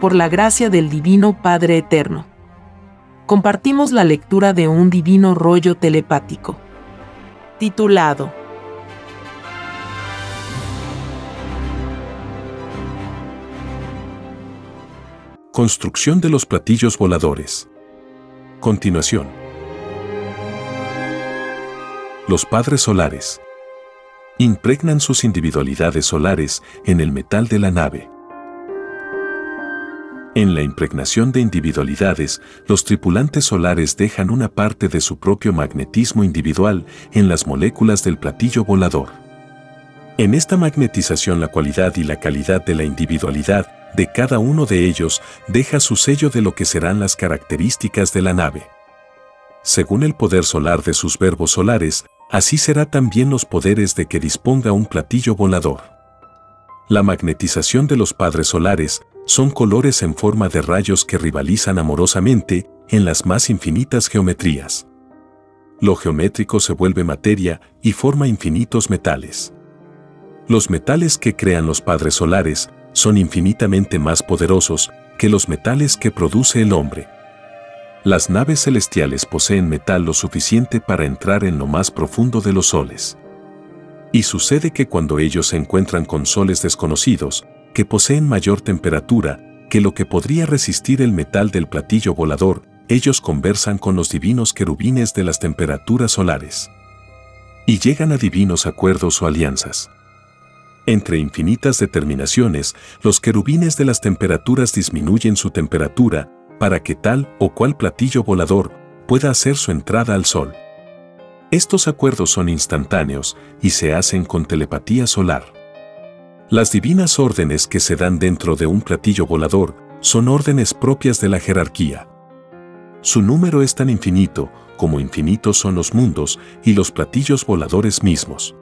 por la gracia del Divino Padre Eterno. Compartimos la lectura de un divino rollo telepático, titulado Construcción de los platillos voladores. Continuación. Los padres solares. Impregnan sus individualidades solares en el metal de la nave. En la impregnación de individualidades, los tripulantes solares dejan una parte de su propio magnetismo individual en las moléculas del platillo volador. En esta magnetización la cualidad y la calidad de la individualidad de cada uno de ellos deja su sello de lo que serán las características de la nave. Según el poder solar de sus verbos solares, así será también los poderes de que disponga un platillo volador. La magnetización de los padres solares son colores en forma de rayos que rivalizan amorosamente en las más infinitas geometrías. Lo geométrico se vuelve materia y forma infinitos metales. Los metales que crean los padres solares son infinitamente más poderosos que los metales que produce el hombre. Las naves celestiales poseen metal lo suficiente para entrar en lo más profundo de los soles. Y sucede que cuando ellos se encuentran con soles desconocidos, que poseen mayor temperatura que lo que podría resistir el metal del platillo volador, ellos conversan con los divinos querubines de las temperaturas solares. Y llegan a divinos acuerdos o alianzas. Entre infinitas determinaciones, los querubines de las temperaturas disminuyen su temperatura para que tal o cual platillo volador pueda hacer su entrada al Sol. Estos acuerdos son instantáneos y se hacen con telepatía solar. Las divinas órdenes que se dan dentro de un platillo volador son órdenes propias de la jerarquía. Su número es tan infinito como infinitos son los mundos y los platillos voladores mismos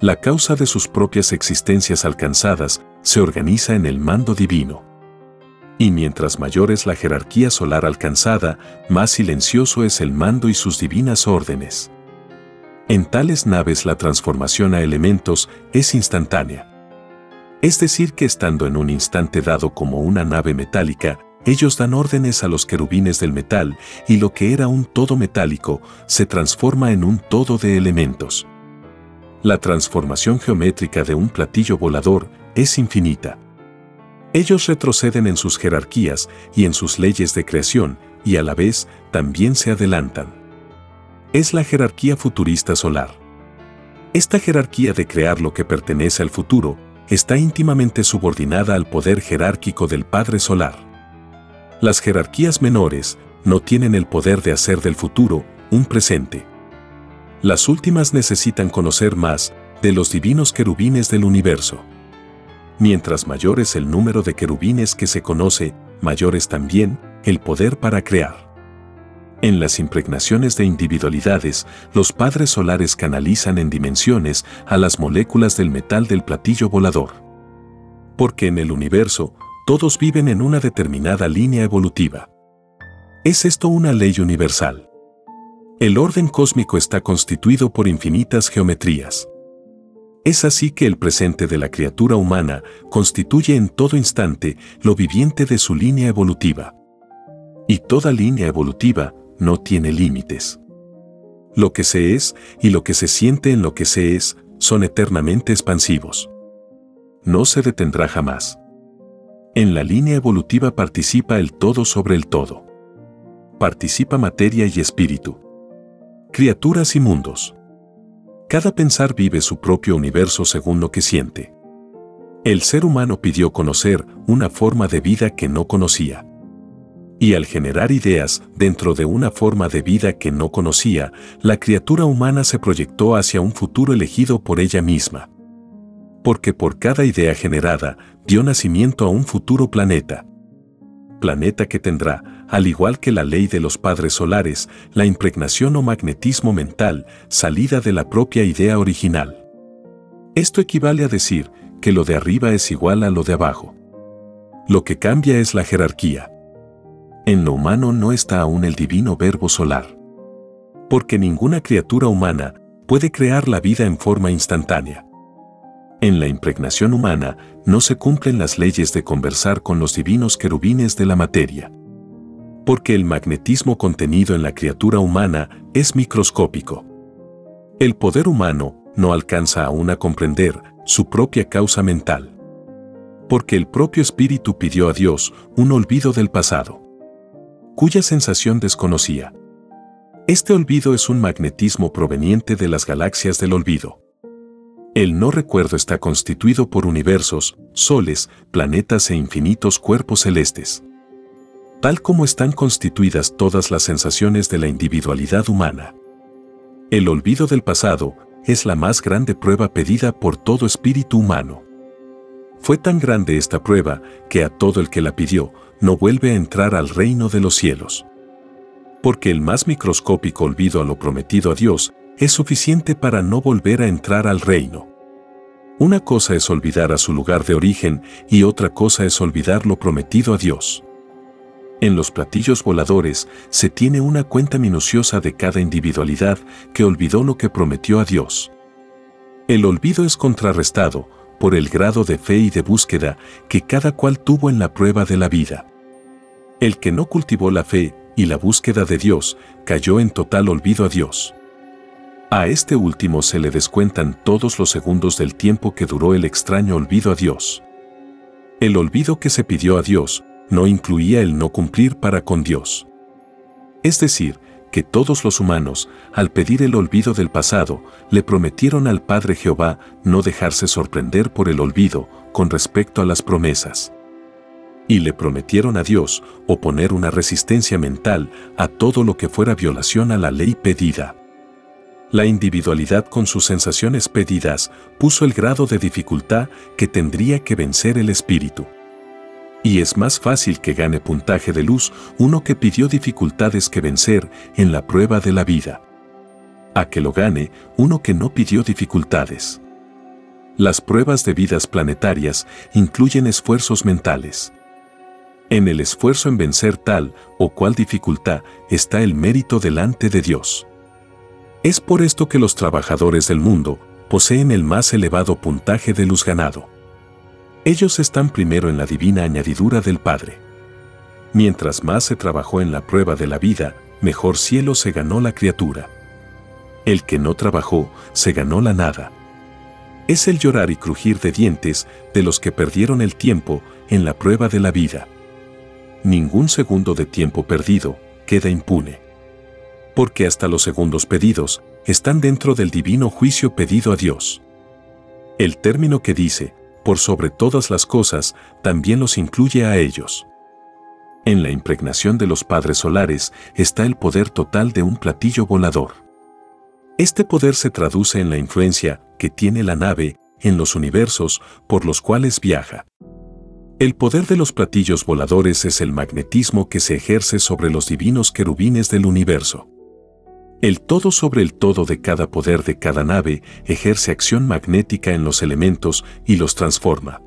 la causa de sus propias existencias alcanzadas se organiza en el mando divino. Y mientras mayor es la jerarquía solar alcanzada, más silencioso es el mando y sus divinas órdenes. En tales naves la transformación a elementos es instantánea. Es decir, que estando en un instante dado como una nave metálica, ellos dan órdenes a los querubines del metal y lo que era un todo metálico se transforma en un todo de elementos la transformación geométrica de un platillo volador es infinita. Ellos retroceden en sus jerarquías y en sus leyes de creación y a la vez también se adelantan. Es la jerarquía futurista solar. Esta jerarquía de crear lo que pertenece al futuro está íntimamente subordinada al poder jerárquico del Padre Solar. Las jerarquías menores no tienen el poder de hacer del futuro un presente. Las últimas necesitan conocer más de los divinos querubines del universo. Mientras mayor es el número de querubines que se conoce, mayor es también el poder para crear. En las impregnaciones de individualidades, los padres solares canalizan en dimensiones a las moléculas del metal del platillo volador. Porque en el universo, todos viven en una determinada línea evolutiva. ¿Es esto una ley universal? El orden cósmico está constituido por infinitas geometrías. Es así que el presente de la criatura humana constituye en todo instante lo viviente de su línea evolutiva. Y toda línea evolutiva no tiene límites. Lo que se es y lo que se siente en lo que se es son eternamente expansivos. No se detendrá jamás. En la línea evolutiva participa el todo sobre el todo. Participa materia y espíritu criaturas y mundos. Cada pensar vive su propio universo según lo que siente. El ser humano pidió conocer una forma de vida que no conocía. Y al generar ideas dentro de una forma de vida que no conocía, la criatura humana se proyectó hacia un futuro elegido por ella misma. Porque por cada idea generada dio nacimiento a un futuro planeta planeta que tendrá, al igual que la ley de los padres solares, la impregnación o magnetismo mental salida de la propia idea original. Esto equivale a decir que lo de arriba es igual a lo de abajo. Lo que cambia es la jerarquía. En lo humano no está aún el divino verbo solar. Porque ninguna criatura humana puede crear la vida en forma instantánea. En la impregnación humana no se cumplen las leyes de conversar con los divinos querubines de la materia. Porque el magnetismo contenido en la criatura humana es microscópico. El poder humano no alcanza aún a comprender su propia causa mental. Porque el propio espíritu pidió a Dios un olvido del pasado, cuya sensación desconocía. Este olvido es un magnetismo proveniente de las galaxias del olvido. El no recuerdo está constituido por universos, soles, planetas e infinitos cuerpos celestes. Tal como están constituidas todas las sensaciones de la individualidad humana. El olvido del pasado es la más grande prueba pedida por todo espíritu humano. Fue tan grande esta prueba que a todo el que la pidió no vuelve a entrar al reino de los cielos porque el más microscópico olvido a lo prometido a Dios es suficiente para no volver a entrar al reino. Una cosa es olvidar a su lugar de origen y otra cosa es olvidar lo prometido a Dios. En los platillos voladores se tiene una cuenta minuciosa de cada individualidad que olvidó lo que prometió a Dios. El olvido es contrarrestado por el grado de fe y de búsqueda que cada cual tuvo en la prueba de la vida. El que no cultivó la fe y la búsqueda de Dios cayó en total olvido a Dios. A este último se le descuentan todos los segundos del tiempo que duró el extraño olvido a Dios. El olvido que se pidió a Dios no incluía el no cumplir para con Dios. Es decir, que todos los humanos, al pedir el olvido del pasado, le prometieron al Padre Jehová no dejarse sorprender por el olvido con respecto a las promesas y le prometieron a Dios oponer una resistencia mental a todo lo que fuera violación a la ley pedida. La individualidad con sus sensaciones pedidas puso el grado de dificultad que tendría que vencer el espíritu. Y es más fácil que gane puntaje de luz uno que pidió dificultades que vencer en la prueba de la vida. A que lo gane uno que no pidió dificultades. Las pruebas de vidas planetarias incluyen esfuerzos mentales. En el esfuerzo en vencer tal o cual dificultad está el mérito delante de Dios. Es por esto que los trabajadores del mundo poseen el más elevado puntaje de luz ganado. Ellos están primero en la divina añadidura del Padre. Mientras más se trabajó en la prueba de la vida, mejor cielo se ganó la criatura. El que no trabajó, se ganó la nada. Es el llorar y crujir de dientes de los que perdieron el tiempo en la prueba de la vida ningún segundo de tiempo perdido queda impune. Porque hasta los segundos pedidos están dentro del divino juicio pedido a Dios. El término que dice, por sobre todas las cosas, también los incluye a ellos. En la impregnación de los padres solares está el poder total de un platillo volador. Este poder se traduce en la influencia que tiene la nave en los universos por los cuales viaja. El poder de los platillos voladores es el magnetismo que se ejerce sobre los divinos querubines del universo. El todo sobre el todo de cada poder de cada nave ejerce acción magnética en los elementos y los transforma.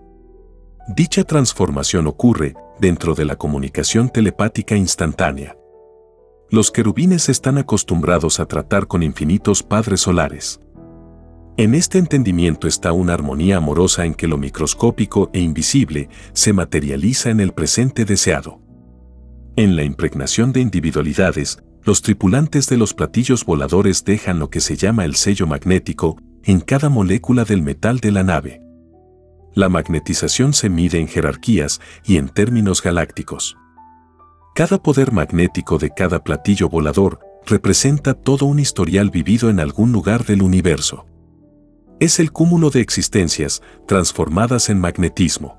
Dicha transformación ocurre dentro de la comunicación telepática instantánea. Los querubines están acostumbrados a tratar con infinitos padres solares. En este entendimiento está una armonía amorosa en que lo microscópico e invisible se materializa en el presente deseado. En la impregnación de individualidades, los tripulantes de los platillos voladores dejan lo que se llama el sello magnético en cada molécula del metal de la nave. La magnetización se mide en jerarquías y en términos galácticos. Cada poder magnético de cada platillo volador representa todo un historial vivido en algún lugar del universo es el cúmulo de existencias transformadas en magnetismo.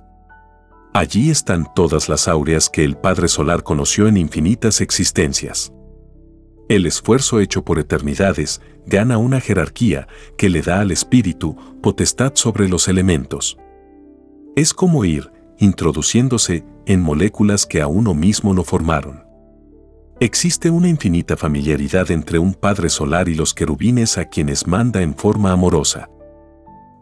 Allí están todas las áureas que el Padre Solar conoció en infinitas existencias. El esfuerzo hecho por eternidades gana una jerarquía que le da al espíritu potestad sobre los elementos. Es como ir introduciéndose en moléculas que a uno mismo lo formaron. Existe una infinita familiaridad entre un Padre Solar y los querubines a quienes manda en forma amorosa.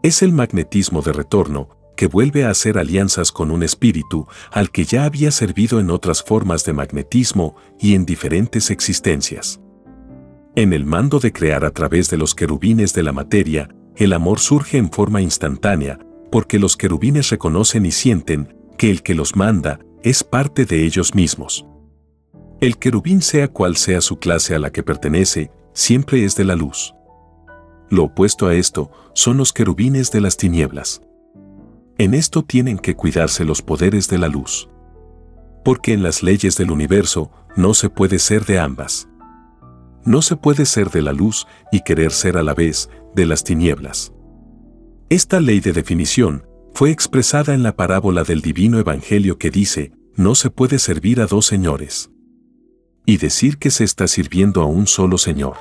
Es el magnetismo de retorno que vuelve a hacer alianzas con un espíritu al que ya había servido en otras formas de magnetismo y en diferentes existencias. En el mando de crear a través de los querubines de la materia, el amor surge en forma instantánea, porque los querubines reconocen y sienten que el que los manda es parte de ellos mismos. El querubín sea cual sea su clase a la que pertenece, siempre es de la luz. Lo opuesto a esto son los querubines de las tinieblas. En esto tienen que cuidarse los poderes de la luz. Porque en las leyes del universo no se puede ser de ambas. No se puede ser de la luz y querer ser a la vez de las tinieblas. Esta ley de definición fue expresada en la parábola del divino evangelio que dice, no se puede servir a dos señores. Y decir que se está sirviendo a un solo señor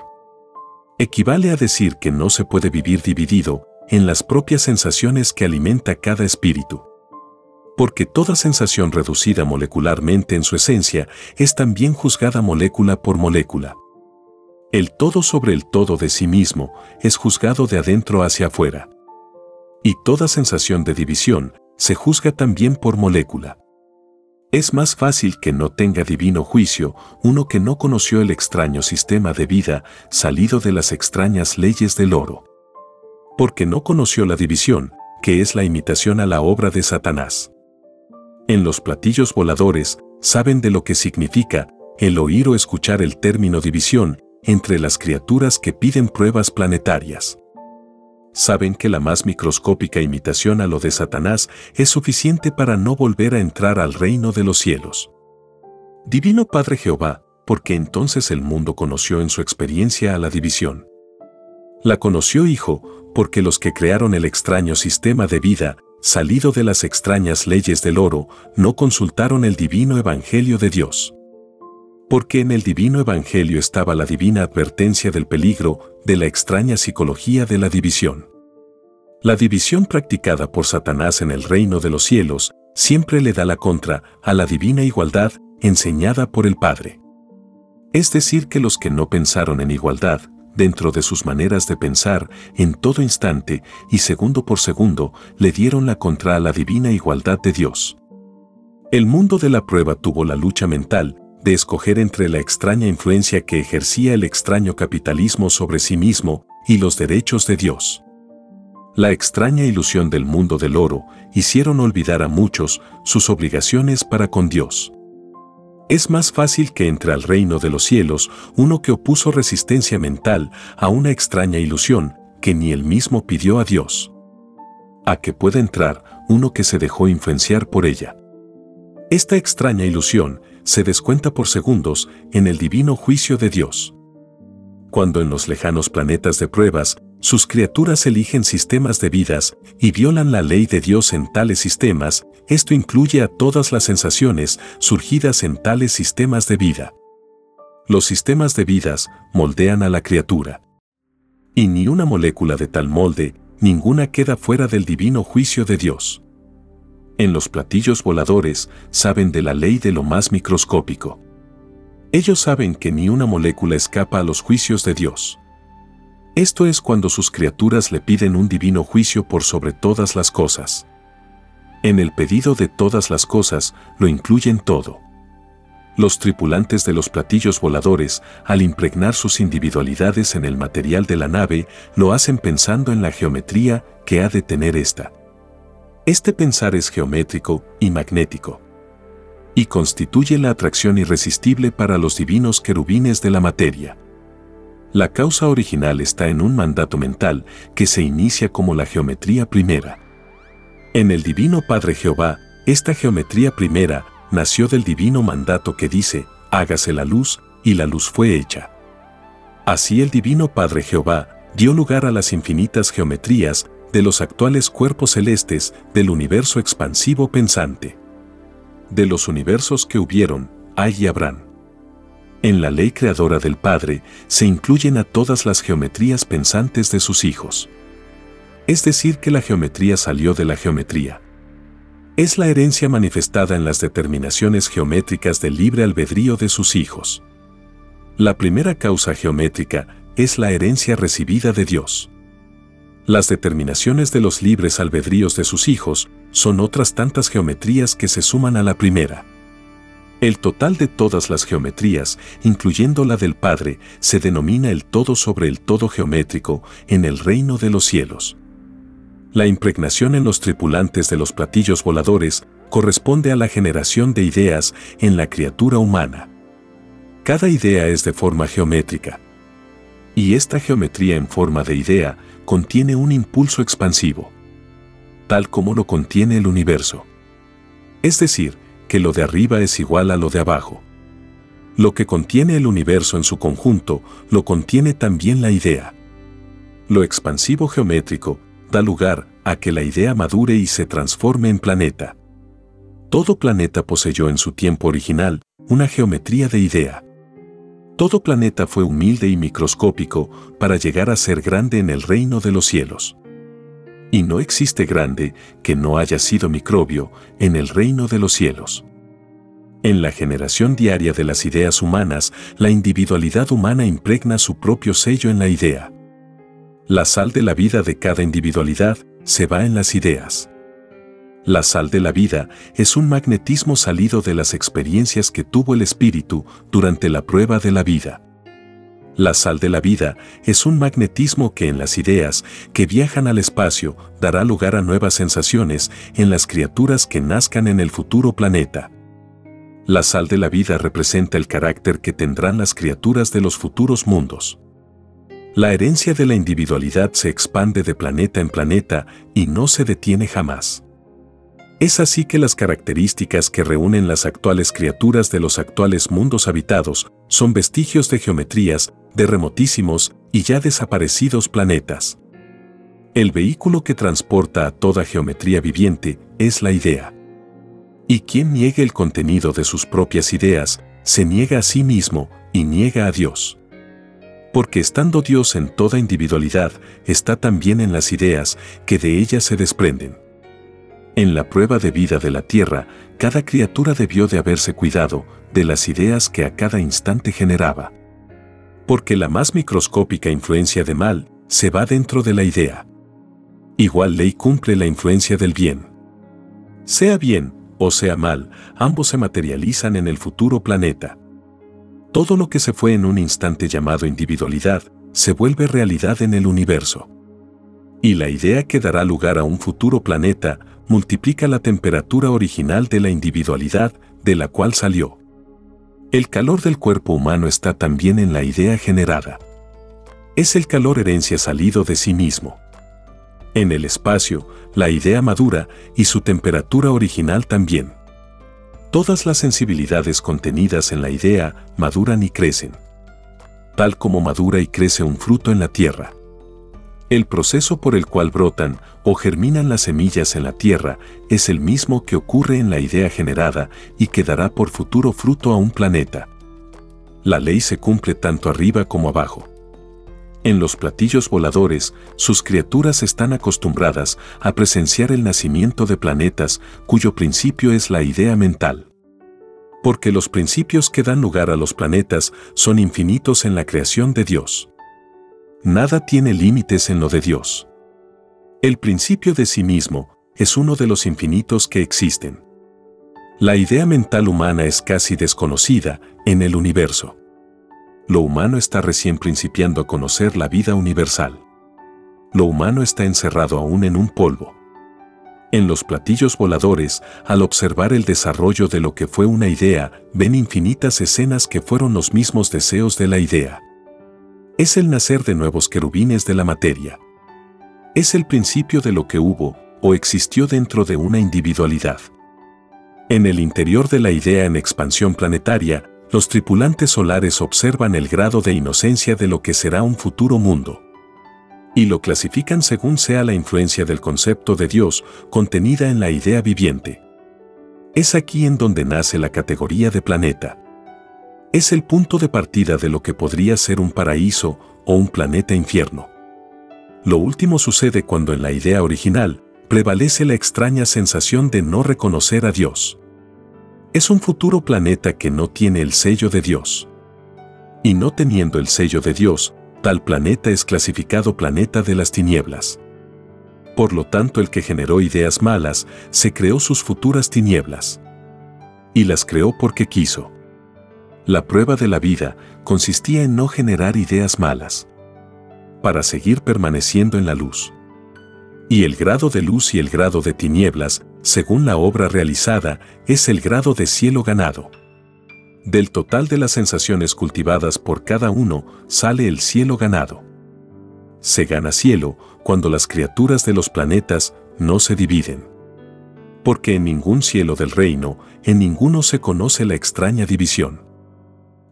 equivale a decir que no se puede vivir dividido en las propias sensaciones que alimenta cada espíritu. Porque toda sensación reducida molecularmente en su esencia es también juzgada molécula por molécula. El todo sobre el todo de sí mismo es juzgado de adentro hacia afuera. Y toda sensación de división se juzga también por molécula. Es más fácil que no tenga divino juicio uno que no conoció el extraño sistema de vida salido de las extrañas leyes del oro. Porque no conoció la división, que es la imitación a la obra de Satanás. En los platillos voladores saben de lo que significa el oír o escuchar el término división entre las criaturas que piden pruebas planetarias saben que la más microscópica imitación a lo de Satanás es suficiente para no volver a entrar al reino de los cielos. Divino Padre Jehová, porque entonces el mundo conoció en su experiencia a la división. La conoció Hijo, porque los que crearon el extraño sistema de vida, salido de las extrañas leyes del oro, no consultaron el divino Evangelio de Dios porque en el divino Evangelio estaba la divina advertencia del peligro de la extraña psicología de la división. La división practicada por Satanás en el reino de los cielos siempre le da la contra a la divina igualdad enseñada por el Padre. Es decir, que los que no pensaron en igualdad, dentro de sus maneras de pensar, en todo instante y segundo por segundo, le dieron la contra a la divina igualdad de Dios. El mundo de la prueba tuvo la lucha mental de escoger entre la extraña influencia que ejercía el extraño capitalismo sobre sí mismo y los derechos de Dios. La extraña ilusión del mundo del oro hicieron olvidar a muchos sus obligaciones para con Dios. Es más fácil que entre al reino de los cielos uno que opuso resistencia mental a una extraña ilusión que ni él mismo pidió a Dios. A que pueda entrar uno que se dejó influenciar por ella. Esta extraña ilusión se descuenta por segundos en el divino juicio de Dios. Cuando en los lejanos planetas de pruebas, sus criaturas eligen sistemas de vidas y violan la ley de Dios en tales sistemas, esto incluye a todas las sensaciones surgidas en tales sistemas de vida. Los sistemas de vidas moldean a la criatura. Y ni una molécula de tal molde, ninguna queda fuera del divino juicio de Dios en los platillos voladores saben de la ley de lo más microscópico. Ellos saben que ni una molécula escapa a los juicios de Dios. Esto es cuando sus criaturas le piden un divino juicio por sobre todas las cosas. En el pedido de todas las cosas lo incluyen todo. Los tripulantes de los platillos voladores, al impregnar sus individualidades en el material de la nave, lo hacen pensando en la geometría que ha de tener esta. Este pensar es geométrico y magnético. Y constituye la atracción irresistible para los divinos querubines de la materia. La causa original está en un mandato mental que se inicia como la geometría primera. En el Divino Padre Jehová, esta geometría primera nació del divino mandato que dice, hágase la luz, y la luz fue hecha. Así el Divino Padre Jehová dio lugar a las infinitas geometrías de los actuales cuerpos celestes del universo expansivo pensante. De los universos que hubieron, hay y habrán. En la ley creadora del Padre se incluyen a todas las geometrías pensantes de sus hijos. Es decir, que la geometría salió de la geometría. Es la herencia manifestada en las determinaciones geométricas del libre albedrío de sus hijos. La primera causa geométrica es la herencia recibida de Dios. Las determinaciones de los libres albedríos de sus hijos son otras tantas geometrías que se suman a la primera. El total de todas las geometrías, incluyendo la del Padre, se denomina el todo sobre el todo geométrico en el reino de los cielos. La impregnación en los tripulantes de los platillos voladores corresponde a la generación de ideas en la criatura humana. Cada idea es de forma geométrica. Y esta geometría en forma de idea contiene un impulso expansivo, tal como lo contiene el universo. Es decir, que lo de arriba es igual a lo de abajo. Lo que contiene el universo en su conjunto, lo contiene también la idea. Lo expansivo geométrico da lugar a que la idea madure y se transforme en planeta. Todo planeta poseyó en su tiempo original una geometría de idea. Todo planeta fue humilde y microscópico para llegar a ser grande en el reino de los cielos. Y no existe grande que no haya sido microbio en el reino de los cielos. En la generación diaria de las ideas humanas, la individualidad humana impregna su propio sello en la idea. La sal de la vida de cada individualidad se va en las ideas. La sal de la vida es un magnetismo salido de las experiencias que tuvo el espíritu durante la prueba de la vida. La sal de la vida es un magnetismo que en las ideas que viajan al espacio dará lugar a nuevas sensaciones en las criaturas que nazcan en el futuro planeta. La sal de la vida representa el carácter que tendrán las criaturas de los futuros mundos. La herencia de la individualidad se expande de planeta en planeta y no se detiene jamás. Es así que las características que reúnen las actuales criaturas de los actuales mundos habitados son vestigios de geometrías de remotísimos y ya desaparecidos planetas. El vehículo que transporta a toda geometría viviente es la idea. Y quien niegue el contenido de sus propias ideas, se niega a sí mismo y niega a Dios. Porque estando Dios en toda individualidad, está también en las ideas que de ellas se desprenden. En la prueba de vida de la Tierra, cada criatura debió de haberse cuidado de las ideas que a cada instante generaba porque la más microscópica influencia de mal se va dentro de la idea. Igual ley cumple la influencia del bien. Sea bien o sea mal, ambos se materializan en el futuro planeta. Todo lo que se fue en un instante llamado individualidad se vuelve realidad en el universo. Y la idea que dará lugar a un futuro planeta multiplica la temperatura original de la individualidad de la cual salió. El calor del cuerpo humano está también en la idea generada. Es el calor herencia salido de sí mismo. En el espacio, la idea madura y su temperatura original también. Todas las sensibilidades contenidas en la idea maduran y crecen. Tal como madura y crece un fruto en la tierra. El proceso por el cual brotan o germinan las semillas en la tierra es el mismo que ocurre en la idea generada y que dará por futuro fruto a un planeta. La ley se cumple tanto arriba como abajo. En los platillos voladores, sus criaturas están acostumbradas a presenciar el nacimiento de planetas cuyo principio es la idea mental. Porque los principios que dan lugar a los planetas son infinitos en la creación de Dios. Nada tiene límites en lo de Dios. El principio de sí mismo es uno de los infinitos que existen. La idea mental humana es casi desconocida en el universo. Lo humano está recién principiando a conocer la vida universal. Lo humano está encerrado aún en un polvo. En los platillos voladores, al observar el desarrollo de lo que fue una idea, ven infinitas escenas que fueron los mismos deseos de la idea es el nacer de nuevos querubines de la materia. Es el principio de lo que hubo o existió dentro de una individualidad. En el interior de la idea en expansión planetaria, los tripulantes solares observan el grado de inocencia de lo que será un futuro mundo. Y lo clasifican según sea la influencia del concepto de Dios contenida en la idea viviente. Es aquí en donde nace la categoría de planeta es el punto de partida de lo que podría ser un paraíso o un planeta infierno. Lo último sucede cuando en la idea original prevalece la extraña sensación de no reconocer a Dios. Es un futuro planeta que no tiene el sello de Dios. Y no teniendo el sello de Dios, tal planeta es clasificado planeta de las tinieblas. Por lo tanto, el que generó ideas malas se creó sus futuras tinieblas. Y las creó porque quiso. La prueba de la vida consistía en no generar ideas malas. Para seguir permaneciendo en la luz. Y el grado de luz y el grado de tinieblas, según la obra realizada, es el grado de cielo ganado. Del total de las sensaciones cultivadas por cada uno sale el cielo ganado. Se gana cielo cuando las criaturas de los planetas no se dividen. Porque en ningún cielo del reino, en ninguno se conoce la extraña división.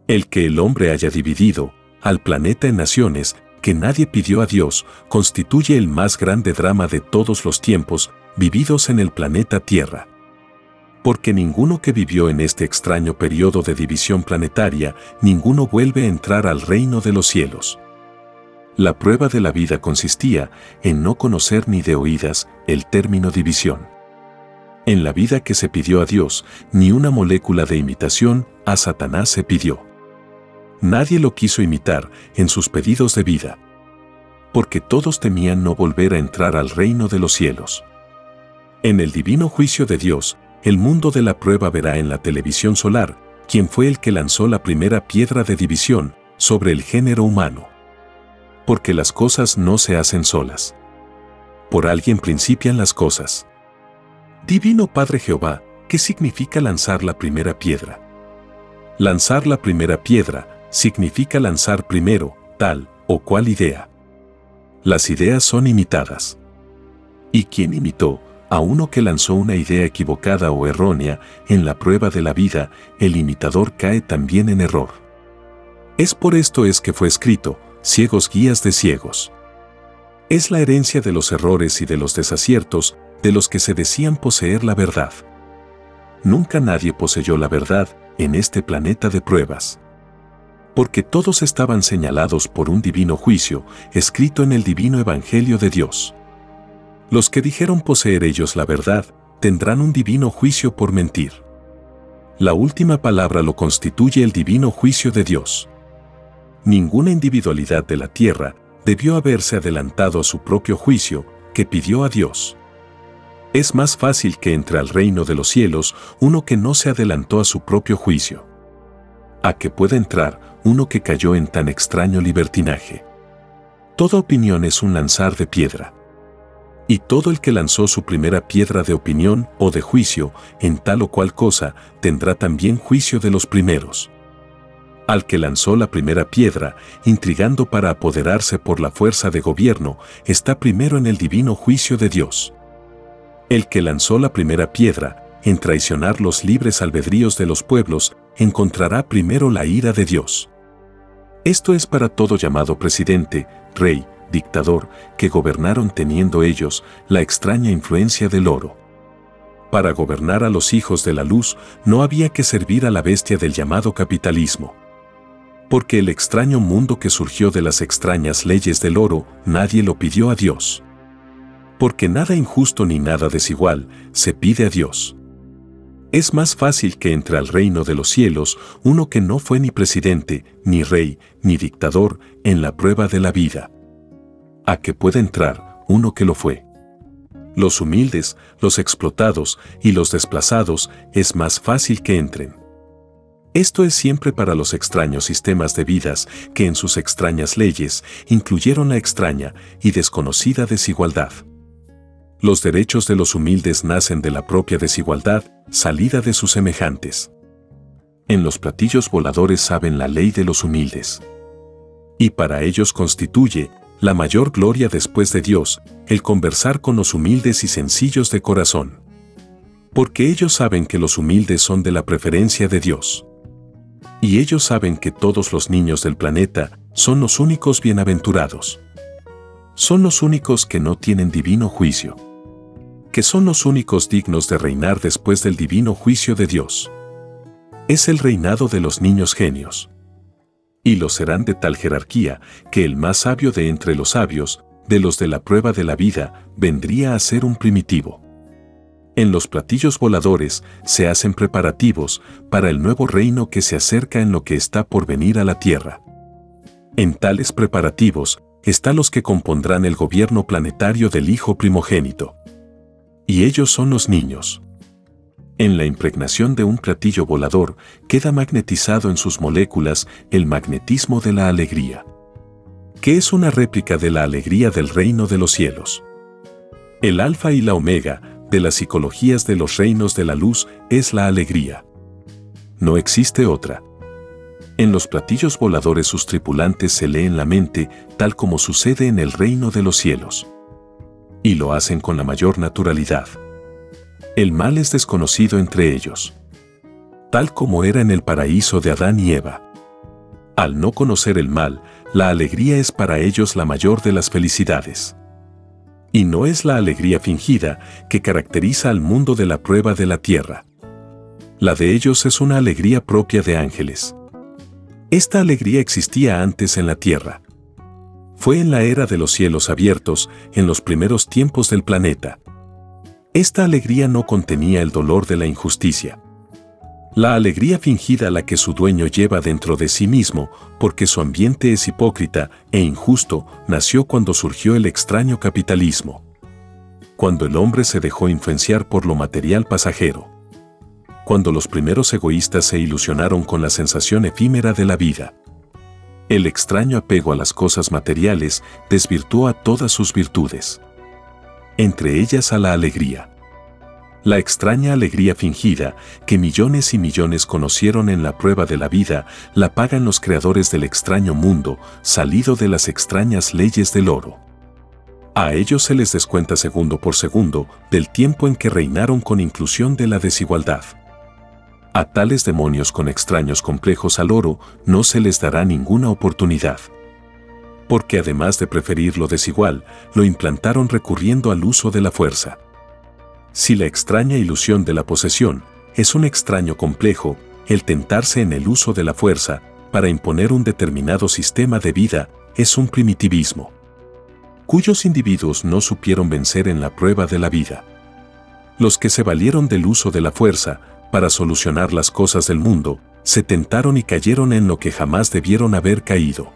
El que el hombre haya dividido al planeta en naciones que nadie pidió a Dios constituye el más grande drama de todos los tiempos vividos en el planeta Tierra porque ninguno que vivió en este extraño periodo de división planetaria, ninguno vuelve a entrar al reino de los cielos. La prueba de la vida consistía en no conocer ni de oídas el término división. En la vida que se pidió a Dios, ni una molécula de imitación a Satanás se pidió. Nadie lo quiso imitar en sus pedidos de vida, porque todos temían no volver a entrar al reino de los cielos. En el divino juicio de Dios, el mundo de la prueba verá en la televisión solar quién fue el que lanzó la primera piedra de división sobre el género humano. Porque las cosas no se hacen solas. Por alguien principian las cosas. Divino Padre Jehová, ¿qué significa lanzar la primera piedra? Lanzar la primera piedra significa lanzar primero tal o cual idea. Las ideas son imitadas. ¿Y quién imitó a uno que lanzó una idea equivocada o errónea en la prueba de la vida, el imitador cae también en error. Es por esto es que fue escrito, ciegos guías de ciegos. Es la herencia de los errores y de los desaciertos de los que se decían poseer la verdad. Nunca nadie poseyó la verdad en este planeta de pruebas. Porque todos estaban señalados por un divino juicio escrito en el divino Evangelio de Dios. Los que dijeron poseer ellos la verdad, tendrán un divino juicio por mentir. La última palabra lo constituye el divino juicio de Dios. Ninguna individualidad de la tierra debió haberse adelantado a su propio juicio que pidió a Dios. Es más fácil que entre al reino de los cielos uno que no se adelantó a su propio juicio. A que pueda entrar uno que cayó en tan extraño libertinaje. Toda opinión es un lanzar de piedra y todo el que lanzó su primera piedra de opinión o de juicio en tal o cual cosa tendrá también juicio de los primeros. Al que lanzó la primera piedra, intrigando para apoderarse por la fuerza de gobierno, está primero en el divino juicio de Dios. El que lanzó la primera piedra, en traicionar los libres albedríos de los pueblos, encontrará primero la ira de Dios. Esto es para todo llamado presidente, rey, dictador, que gobernaron teniendo ellos la extraña influencia del oro. Para gobernar a los hijos de la luz no había que servir a la bestia del llamado capitalismo. Porque el extraño mundo que surgió de las extrañas leyes del oro nadie lo pidió a Dios. Porque nada injusto ni nada desigual se pide a Dios. Es más fácil que entre al reino de los cielos uno que no fue ni presidente, ni rey, ni dictador en la prueba de la vida a que pueda entrar uno que lo fue. Los humildes, los explotados y los desplazados es más fácil que entren. Esto es siempre para los extraños sistemas de vidas que en sus extrañas leyes incluyeron la extraña y desconocida desigualdad. Los derechos de los humildes nacen de la propia desigualdad, salida de sus semejantes. En los platillos voladores saben la ley de los humildes. Y para ellos constituye la mayor gloria después de Dios, el conversar con los humildes y sencillos de corazón. Porque ellos saben que los humildes son de la preferencia de Dios. Y ellos saben que todos los niños del planeta son los únicos bienaventurados. Son los únicos que no tienen divino juicio. Que son los únicos dignos de reinar después del divino juicio de Dios. Es el reinado de los niños genios y los serán de tal jerarquía que el más sabio de entre los sabios, de los de la prueba de la vida, vendría a ser un primitivo. En los platillos voladores se hacen preparativos para el nuevo reino que se acerca en lo que está por venir a la tierra. En tales preparativos están los que compondrán el gobierno planetario del Hijo primogénito. Y ellos son los niños. En la impregnación de un platillo volador queda magnetizado en sus moléculas el magnetismo de la alegría, que es una réplica de la alegría del reino de los cielos. El alfa y la omega de las psicologías de los reinos de la luz es la alegría. No existe otra. En los platillos voladores sus tripulantes se leen la mente tal como sucede en el reino de los cielos. Y lo hacen con la mayor naturalidad. El mal es desconocido entre ellos. Tal como era en el paraíso de Adán y Eva. Al no conocer el mal, la alegría es para ellos la mayor de las felicidades. Y no es la alegría fingida que caracteriza al mundo de la prueba de la tierra. La de ellos es una alegría propia de ángeles. Esta alegría existía antes en la tierra. Fue en la era de los cielos abiertos, en los primeros tiempos del planeta. Esta alegría no contenía el dolor de la injusticia. La alegría fingida la que su dueño lleva dentro de sí mismo, porque su ambiente es hipócrita e injusto, nació cuando surgió el extraño capitalismo. Cuando el hombre se dejó influenciar por lo material pasajero. Cuando los primeros egoístas se ilusionaron con la sensación efímera de la vida. El extraño apego a las cosas materiales desvirtuó a todas sus virtudes entre ellas a la alegría. La extraña alegría fingida que millones y millones conocieron en la prueba de la vida la pagan los creadores del extraño mundo salido de las extrañas leyes del oro. A ellos se les descuenta segundo por segundo del tiempo en que reinaron con inclusión de la desigualdad. A tales demonios con extraños complejos al oro no se les dará ninguna oportunidad porque además de preferir lo desigual, lo implantaron recurriendo al uso de la fuerza. Si la extraña ilusión de la posesión es un extraño complejo, el tentarse en el uso de la fuerza para imponer un determinado sistema de vida es un primitivismo, cuyos individuos no supieron vencer en la prueba de la vida. Los que se valieron del uso de la fuerza para solucionar las cosas del mundo, se tentaron y cayeron en lo que jamás debieron haber caído.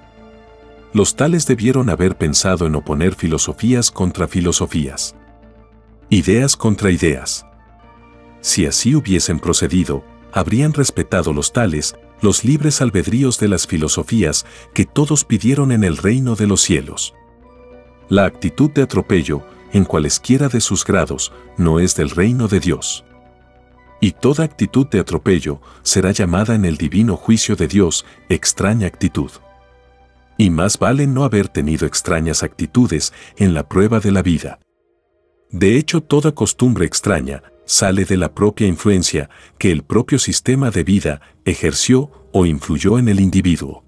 Los tales debieron haber pensado en oponer filosofías contra filosofías. Ideas contra ideas. Si así hubiesen procedido, habrían respetado los tales los libres albedríos de las filosofías que todos pidieron en el reino de los cielos. La actitud de atropello, en cualesquiera de sus grados, no es del reino de Dios. Y toda actitud de atropello será llamada en el divino juicio de Dios extraña actitud. Y más vale no haber tenido extrañas actitudes en la prueba de la vida. De hecho, toda costumbre extraña sale de la propia influencia que el propio sistema de vida ejerció o influyó en el individuo.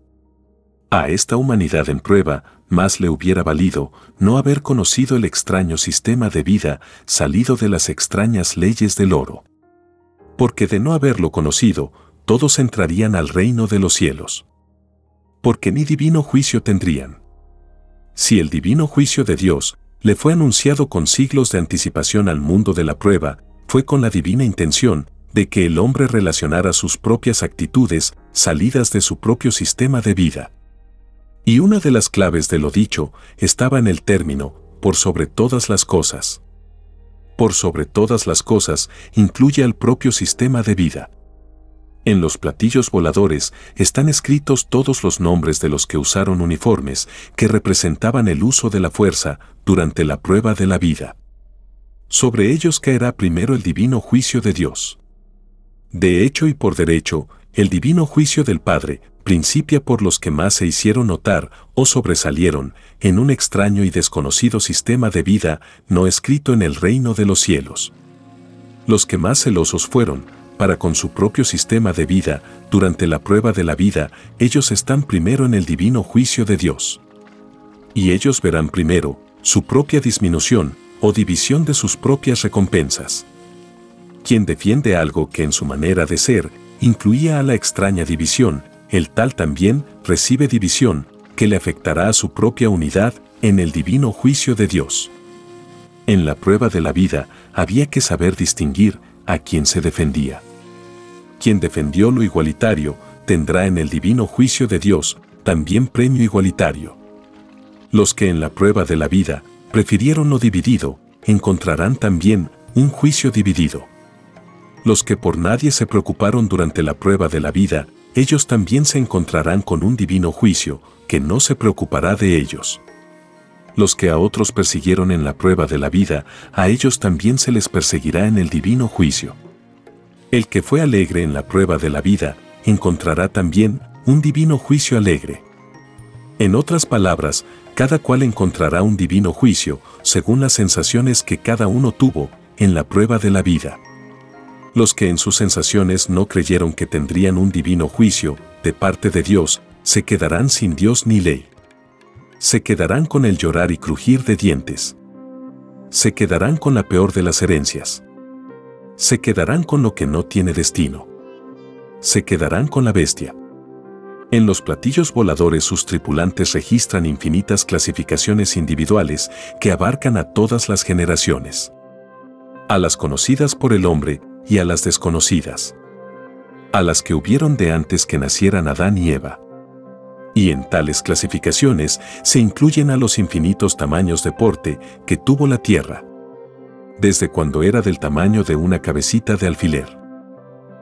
A esta humanidad en prueba más le hubiera valido no haber conocido el extraño sistema de vida salido de las extrañas leyes del oro. Porque de no haberlo conocido, todos entrarían al reino de los cielos porque ni divino juicio tendrían. Si el divino juicio de Dios le fue anunciado con siglos de anticipación al mundo de la prueba, fue con la divina intención de que el hombre relacionara sus propias actitudes salidas de su propio sistema de vida. Y una de las claves de lo dicho estaba en el término, por sobre todas las cosas. Por sobre todas las cosas incluye al propio sistema de vida. En los platillos voladores están escritos todos los nombres de los que usaron uniformes que representaban el uso de la fuerza durante la prueba de la vida. Sobre ellos caerá primero el divino juicio de Dios. De hecho y por derecho, el divino juicio del Padre principia por los que más se hicieron notar o sobresalieron en un extraño y desconocido sistema de vida no escrito en el reino de los cielos. Los que más celosos fueron, para con su propio sistema de vida, durante la prueba de la vida, ellos están primero en el divino juicio de Dios. Y ellos verán primero su propia disminución o división de sus propias recompensas. Quien defiende algo que en su manera de ser incluía a la extraña división, el tal también recibe división que le afectará a su propia unidad en el divino juicio de Dios. En la prueba de la vida había que saber distinguir a quien se defendía. Quien defendió lo igualitario tendrá en el divino juicio de Dios también premio igualitario. Los que en la prueba de la vida prefirieron lo dividido, encontrarán también un juicio dividido. Los que por nadie se preocuparon durante la prueba de la vida, ellos también se encontrarán con un divino juicio, que no se preocupará de ellos. Los que a otros persiguieron en la prueba de la vida, a ellos también se les perseguirá en el divino juicio. El que fue alegre en la prueba de la vida, encontrará también un divino juicio alegre. En otras palabras, cada cual encontrará un divino juicio, según las sensaciones que cada uno tuvo en la prueba de la vida. Los que en sus sensaciones no creyeron que tendrían un divino juicio de parte de Dios, se quedarán sin Dios ni ley. Se quedarán con el llorar y crujir de dientes. Se quedarán con la peor de las herencias. Se quedarán con lo que no tiene destino. Se quedarán con la bestia. En los platillos voladores sus tripulantes registran infinitas clasificaciones individuales que abarcan a todas las generaciones. A las conocidas por el hombre y a las desconocidas. A las que hubieron de antes que nacieran Adán y Eva. Y en tales clasificaciones se incluyen a los infinitos tamaños de porte que tuvo la Tierra. Desde cuando era del tamaño de una cabecita de alfiler.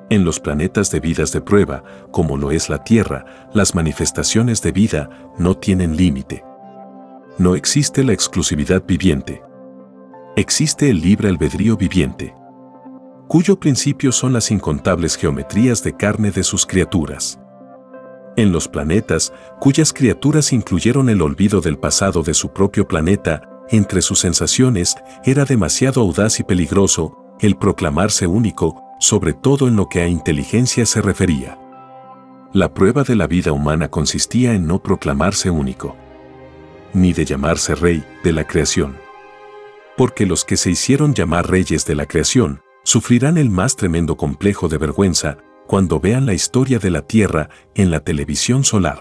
En los planetas de vidas de prueba, como lo es la Tierra, las manifestaciones de vida no tienen límite. No existe la exclusividad viviente. Existe el libre albedrío viviente, cuyo principio son las incontables geometrías de carne de sus criaturas. En los planetas, cuyas criaturas incluyeron el olvido del pasado de su propio planeta, entre sus sensaciones, era demasiado audaz y peligroso el proclamarse único, sobre todo en lo que a inteligencia se refería. La prueba de la vida humana consistía en no proclamarse único, ni de llamarse rey de la creación. Porque los que se hicieron llamar reyes de la creación, sufrirán el más tremendo complejo de vergüenza cuando vean la historia de la Tierra en la televisión solar.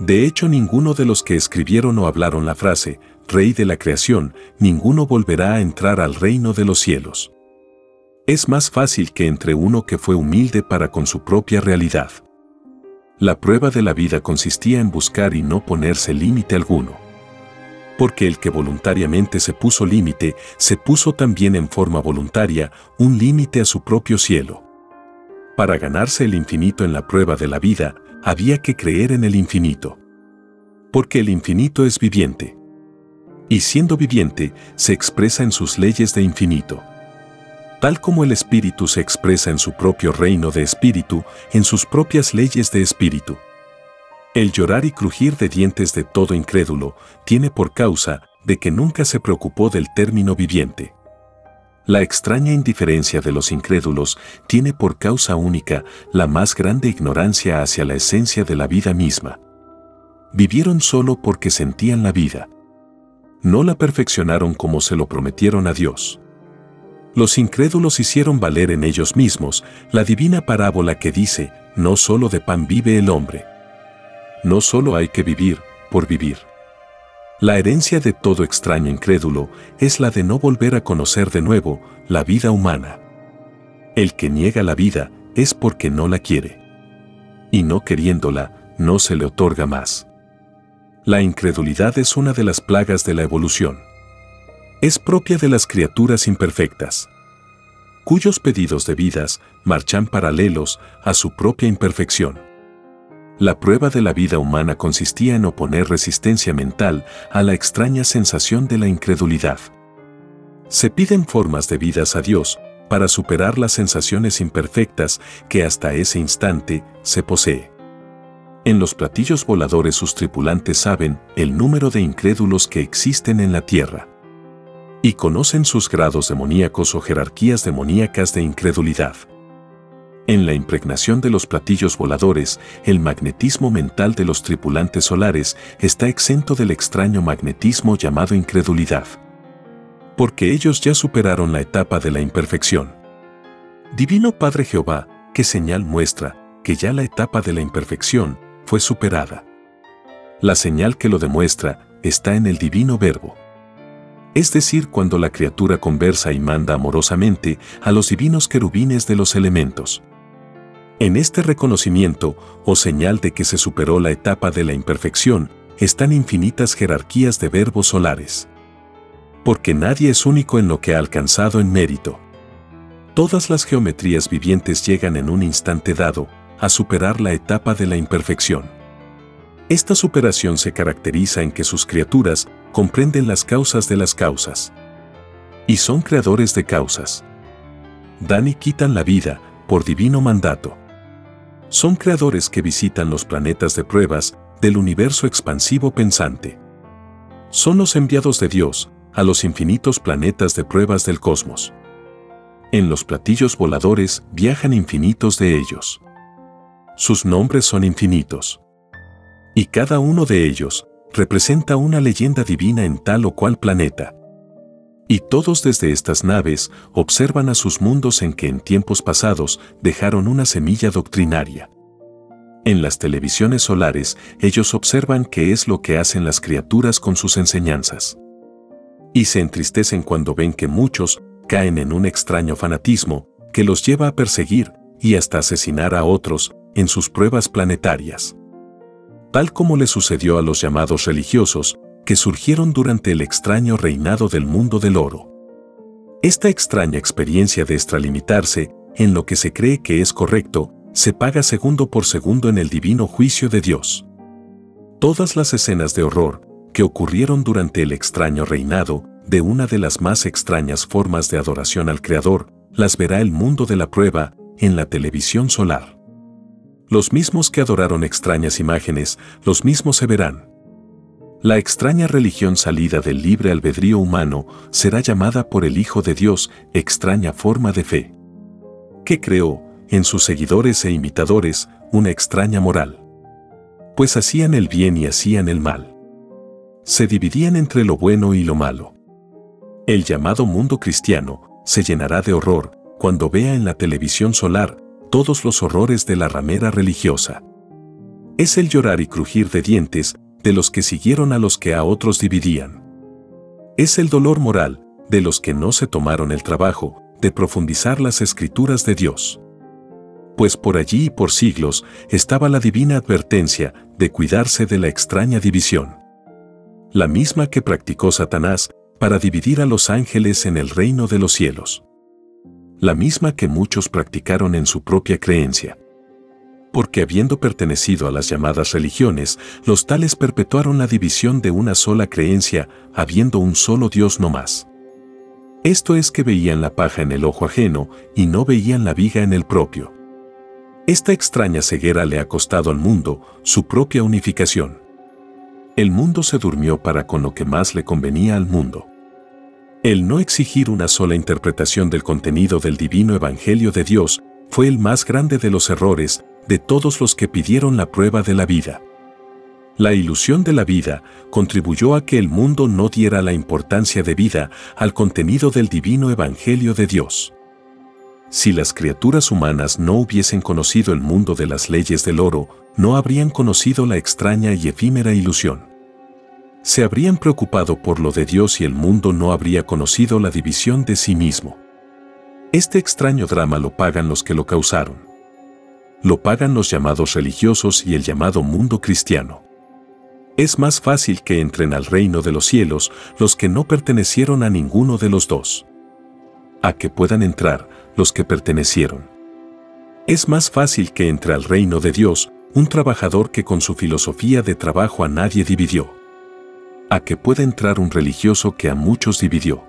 De hecho, ninguno de los que escribieron o hablaron la frase, Rey de la creación, ninguno volverá a entrar al reino de los cielos es más fácil que entre uno que fue humilde para con su propia realidad. La prueba de la vida consistía en buscar y no ponerse límite alguno. Porque el que voluntariamente se puso límite, se puso también en forma voluntaria un límite a su propio cielo. Para ganarse el infinito en la prueba de la vida, había que creer en el infinito. Porque el infinito es viviente. Y siendo viviente, se expresa en sus leyes de infinito tal como el espíritu se expresa en su propio reino de espíritu, en sus propias leyes de espíritu. El llorar y crujir de dientes de todo incrédulo tiene por causa de que nunca se preocupó del término viviente. La extraña indiferencia de los incrédulos tiene por causa única la más grande ignorancia hacia la esencia de la vida misma. Vivieron solo porque sentían la vida. No la perfeccionaron como se lo prometieron a Dios los incrédulos hicieron valer en ellos mismos la divina parábola que dice, no solo de pan vive el hombre. No solo hay que vivir por vivir. La herencia de todo extraño incrédulo es la de no volver a conocer de nuevo la vida humana. El que niega la vida es porque no la quiere. Y no queriéndola, no se le otorga más. La incredulidad es una de las plagas de la evolución es propia de las criaturas imperfectas, cuyos pedidos de vidas marchan paralelos a su propia imperfección. La prueba de la vida humana consistía en oponer resistencia mental a la extraña sensación de la incredulidad. Se piden formas de vidas a Dios para superar las sensaciones imperfectas que hasta ese instante se posee. En los platillos voladores sus tripulantes saben el número de incrédulos que existen en la Tierra y conocen sus grados demoníacos o jerarquías demoníacas de incredulidad. En la impregnación de los platillos voladores, el magnetismo mental de los tripulantes solares está exento del extraño magnetismo llamado incredulidad. Porque ellos ya superaron la etapa de la imperfección. Divino Padre Jehová, ¿qué señal muestra que ya la etapa de la imperfección fue superada? La señal que lo demuestra está en el divino verbo es decir, cuando la criatura conversa y manda amorosamente a los divinos querubines de los elementos. En este reconocimiento, o señal de que se superó la etapa de la imperfección, están infinitas jerarquías de verbos solares. Porque nadie es único en lo que ha alcanzado en mérito. Todas las geometrías vivientes llegan en un instante dado a superar la etapa de la imperfección. Esta superación se caracteriza en que sus criaturas comprenden las causas de las causas. Y son creadores de causas. Dan y quitan la vida por divino mandato. Son creadores que visitan los planetas de pruebas del universo expansivo pensante. Son los enviados de Dios a los infinitos planetas de pruebas del cosmos. En los platillos voladores viajan infinitos de ellos. Sus nombres son infinitos. Y cada uno de ellos representa una leyenda divina en tal o cual planeta. Y todos desde estas naves observan a sus mundos en que en tiempos pasados dejaron una semilla doctrinaria. En las televisiones solares ellos observan qué es lo que hacen las criaturas con sus enseñanzas. Y se entristecen cuando ven que muchos caen en un extraño fanatismo que los lleva a perseguir y hasta asesinar a otros en sus pruebas planetarias. Tal como le sucedió a los llamados religiosos que surgieron durante el extraño reinado del mundo del oro. Esta extraña experiencia de extralimitarse en lo que se cree que es correcto se paga segundo por segundo en el divino juicio de Dios. Todas las escenas de horror que ocurrieron durante el extraño reinado de una de las más extrañas formas de adoración al Creador, las verá el mundo de la prueba en la televisión solar. Los mismos que adoraron extrañas imágenes, los mismos se verán. La extraña religión salida del libre albedrío humano será llamada por el Hijo de Dios extraña forma de fe. Que creó, en sus seguidores e imitadores, una extraña moral. Pues hacían el bien y hacían el mal. Se dividían entre lo bueno y lo malo. El llamado mundo cristiano se llenará de horror cuando vea en la televisión solar todos los horrores de la ramera religiosa. Es el llorar y crujir de dientes de los que siguieron a los que a otros dividían. Es el dolor moral de los que no se tomaron el trabajo de profundizar las escrituras de Dios. Pues por allí y por siglos estaba la divina advertencia de cuidarse de la extraña división. La misma que practicó Satanás para dividir a los ángeles en el reino de los cielos. La misma que muchos practicaron en su propia creencia. Porque habiendo pertenecido a las llamadas religiones, los tales perpetuaron la división de una sola creencia, habiendo un solo Dios no más. Esto es que veían la paja en el ojo ajeno y no veían la viga en el propio. Esta extraña ceguera le ha costado al mundo su propia unificación el mundo se durmió para con lo que más le convenía al mundo. El no exigir una sola interpretación del contenido del divino Evangelio de Dios fue el más grande de los errores de todos los que pidieron la prueba de la vida. La ilusión de la vida contribuyó a que el mundo no diera la importancia de vida al contenido del divino Evangelio de Dios. Si las criaturas humanas no hubiesen conocido el mundo de las leyes del oro, no habrían conocido la extraña y efímera ilusión. Se habrían preocupado por lo de Dios y el mundo no habría conocido la división de sí mismo. Este extraño drama lo pagan los que lo causaron. Lo pagan los llamados religiosos y el llamado mundo cristiano. Es más fácil que entren al reino de los cielos los que no pertenecieron a ninguno de los dos. A que puedan entrar los que pertenecieron. Es más fácil que entre al reino de Dios un trabajador que con su filosofía de trabajo a nadie dividió. A que pueda entrar un religioso que a muchos dividió.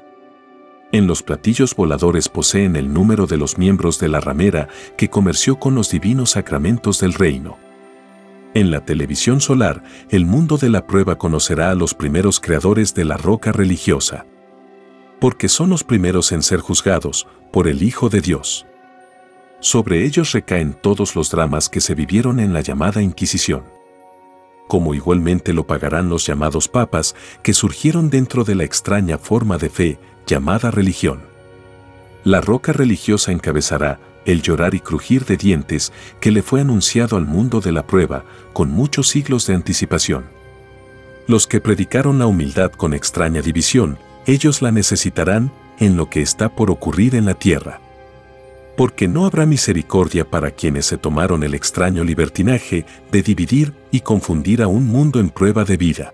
En los platillos voladores poseen el número de los miembros de la ramera que comerció con los divinos sacramentos del reino. En la televisión solar, el mundo de la prueba conocerá a los primeros creadores de la roca religiosa. Porque son los primeros en ser juzgados por el Hijo de Dios. Sobre ellos recaen todos los dramas que se vivieron en la llamada Inquisición. Como igualmente lo pagarán los llamados papas que surgieron dentro de la extraña forma de fe llamada religión. La roca religiosa encabezará el llorar y crujir de dientes que le fue anunciado al mundo de la prueba con muchos siglos de anticipación. Los que predicaron la humildad con extraña división, ellos la necesitarán en lo que está por ocurrir en la tierra porque no habrá misericordia para quienes se tomaron el extraño libertinaje de dividir y confundir a un mundo en prueba de vida.